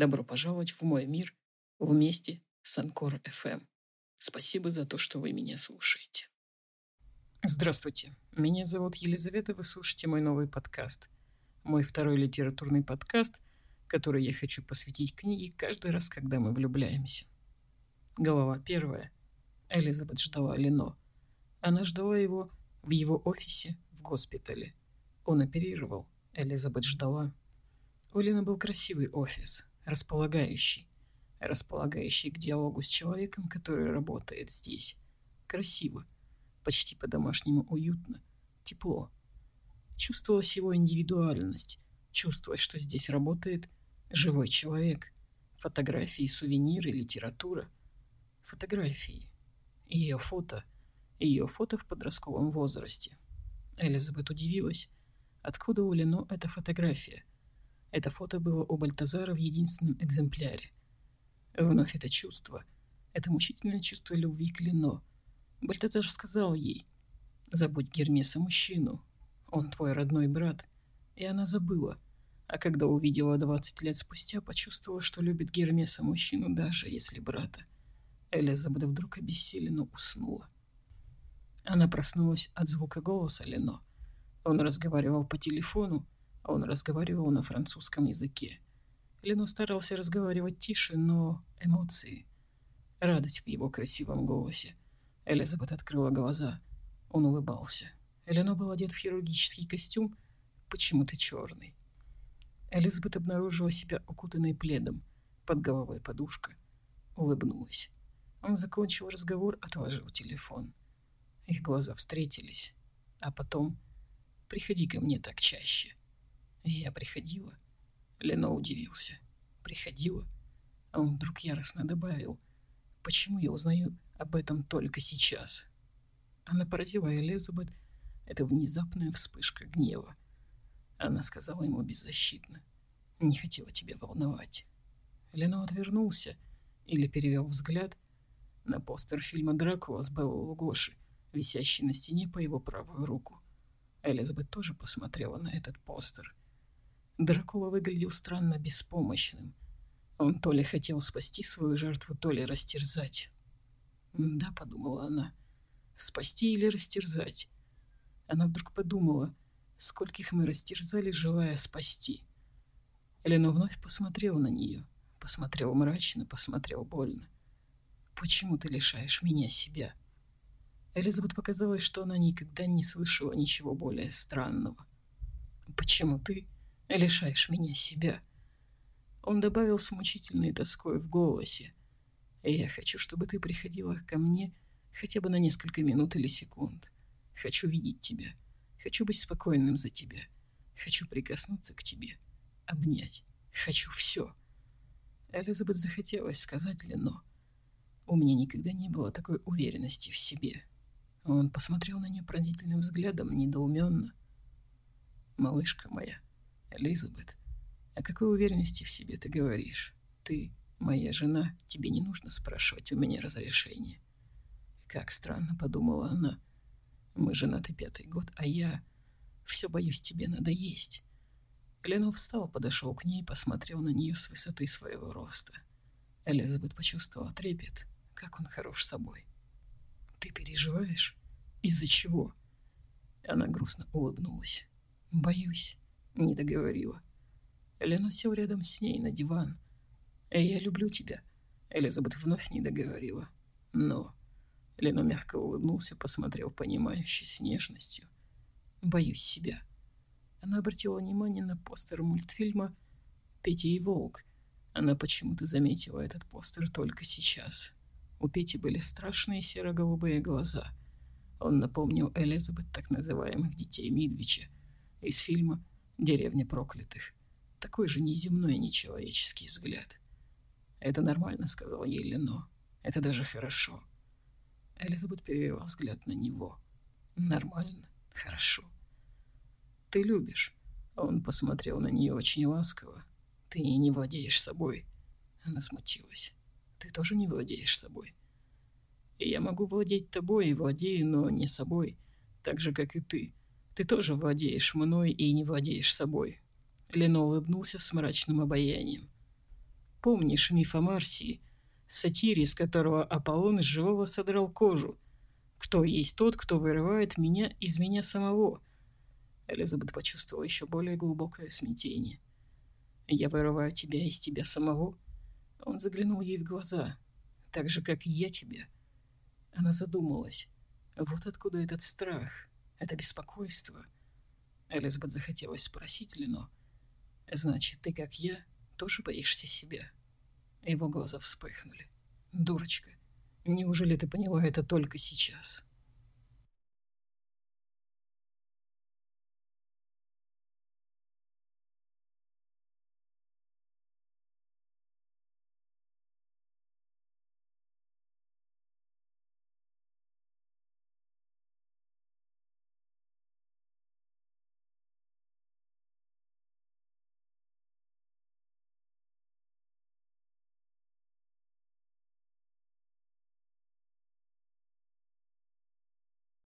Добро пожаловать в мой мир вместе с Анкор FM. Спасибо за то, что вы меня слушаете. Здравствуйте. Меня зовут Елизавета, вы слушаете мой новый подкаст. Мой второй литературный подкаст, который я хочу посвятить книге каждый раз, когда мы влюбляемся. Голова первая. Элизабет ждала Лино. Она ждала его в его офисе в госпитале. Он оперировал. Элизабет ждала. У Лины был красивый офис, располагающий. Располагающий к диалогу с человеком, который работает здесь. Красиво почти по-домашнему уютно, тепло. Чувствовалась его индивидуальность, чувствовалось, что здесь работает живой человек. Фотографии, сувениры, литература. Фотографии. Ее фото. Ее фото в подростковом возрасте. Элизабет удивилась, откуда у Лено эта фотография. Это фото было у Бальтазара в единственном экземпляре. Вновь это чувство. Это мучительное чувство любви к Лено – Бальтазар сказал ей, «Забудь Гермеса мужчину, он твой родной брат». И она забыла, а когда увидела 20 лет спустя, почувствовала, что любит Гермеса мужчину, даже если брата. Элизабет вдруг обессиленно уснула. Она проснулась от звука голоса Лено. Он разговаривал по телефону, он разговаривал на французском языке. Лено старался разговаривать тише, но эмоции, радость в его красивом голосе – Элизабет открыла глаза. Он улыбался. Элено был одет в хирургический костюм, почему-то черный. Элизабет обнаружила себя укутанной пледом, под головой подушка. Улыбнулась. Он закончил разговор, отложил телефон. Их глаза встретились. А потом «Приходи ко мне так чаще». Я приходила. Лено удивился. «Приходила?» А он вдруг яростно добавил. «Почему я узнаю об этом только сейчас. Она поразила Элизабет. Это внезапная вспышка гнева. Она сказала ему беззащитно. «Не хотела тебя волновать». Лено отвернулся или перевел взгляд на постер фильма «Дракула» с Беллой Лугоши, висящий на стене по его правую руку. Элизабет тоже посмотрела на этот постер. Дракула выглядел странно беспомощным. Он то ли хотел спасти свою жертву, то ли растерзать. «Да», — подумала она, — «спасти или растерзать?» Она вдруг подумала, скольких мы растерзали, желая спасти. Элена вновь посмотрела на нее. Посмотрел мрачно, посмотрел больно. «Почему ты лишаешь меня себя?» Элизабет показалось, что она никогда не слышала ничего более странного. «Почему ты лишаешь меня себя?» Он добавил с мучительной тоской в голосе. Я хочу, чтобы ты приходила ко мне хотя бы на несколько минут или секунд. Хочу видеть тебя. Хочу быть спокойным за тебя. Хочу прикоснуться к тебе. Обнять. Хочу все. Элизабет захотелось сказать Лено. У меня никогда не было такой уверенности в себе. Он посмотрел на нее пронзительным взглядом, недоуменно. «Малышка моя, Элизабет, о какой уверенности в себе ты говоришь? Ты Моя жена, тебе не нужно спрашивать у меня разрешения. Как странно, подумала она. Мы женаты пятый год, а я все боюсь тебе надоесть. Ленов встал, подошел к ней, посмотрел на нее с высоты своего роста. Элизабет почувствовала трепет, как он хорош собой. «Ты переживаешь? Из-за чего?» Она грустно улыбнулась. «Боюсь», — не договорила. Лено сел рядом с ней на диван, «Я люблю тебя», — Элизабет вновь не договорила. «Но...» Лена мягко улыбнулся, посмотрел понимающе с нежностью. «Боюсь себя». Она обратила внимание на постер мультфильма «Петя и Волк». Она почему-то заметила этот постер только сейчас. У Пети были страшные серо-голубые глаза. Он напомнил Элизабет так называемых детей Мидвича из фильма «Деревня проклятых». Такой же неземной нечеловеческий взгляд. «Это нормально», — сказал ей Лено. «Это даже хорошо». Элизабет перевела взгляд на него. «Нормально, хорошо». «Ты любишь». Он посмотрел на нее очень ласково. «Ты не владеешь собой». Она смутилась. «Ты тоже не владеешь собой». «Я могу владеть тобой и владею, но не собой, так же, как и ты. Ты тоже владеешь мной и не владеешь собой». Лено улыбнулся с мрачным обаянием. «Помнишь миф о Марсии?» сатире, из которого Аполлон из живого содрал кожу. Кто есть тот, кто вырывает меня из меня самого? Элизабет почувствовала еще более глубокое смятение. «Я вырываю тебя из тебя самого?» Он заглянул ей в глаза, так же, как и я тебе. Она задумалась. Вот откуда этот страх, это беспокойство. Элизабет захотелось спросить Лино. «Значит, ты, как я, тоже боишься себя?» Его глаза вспыхнули. «Дурочка, неужели ты поняла это только сейчас?»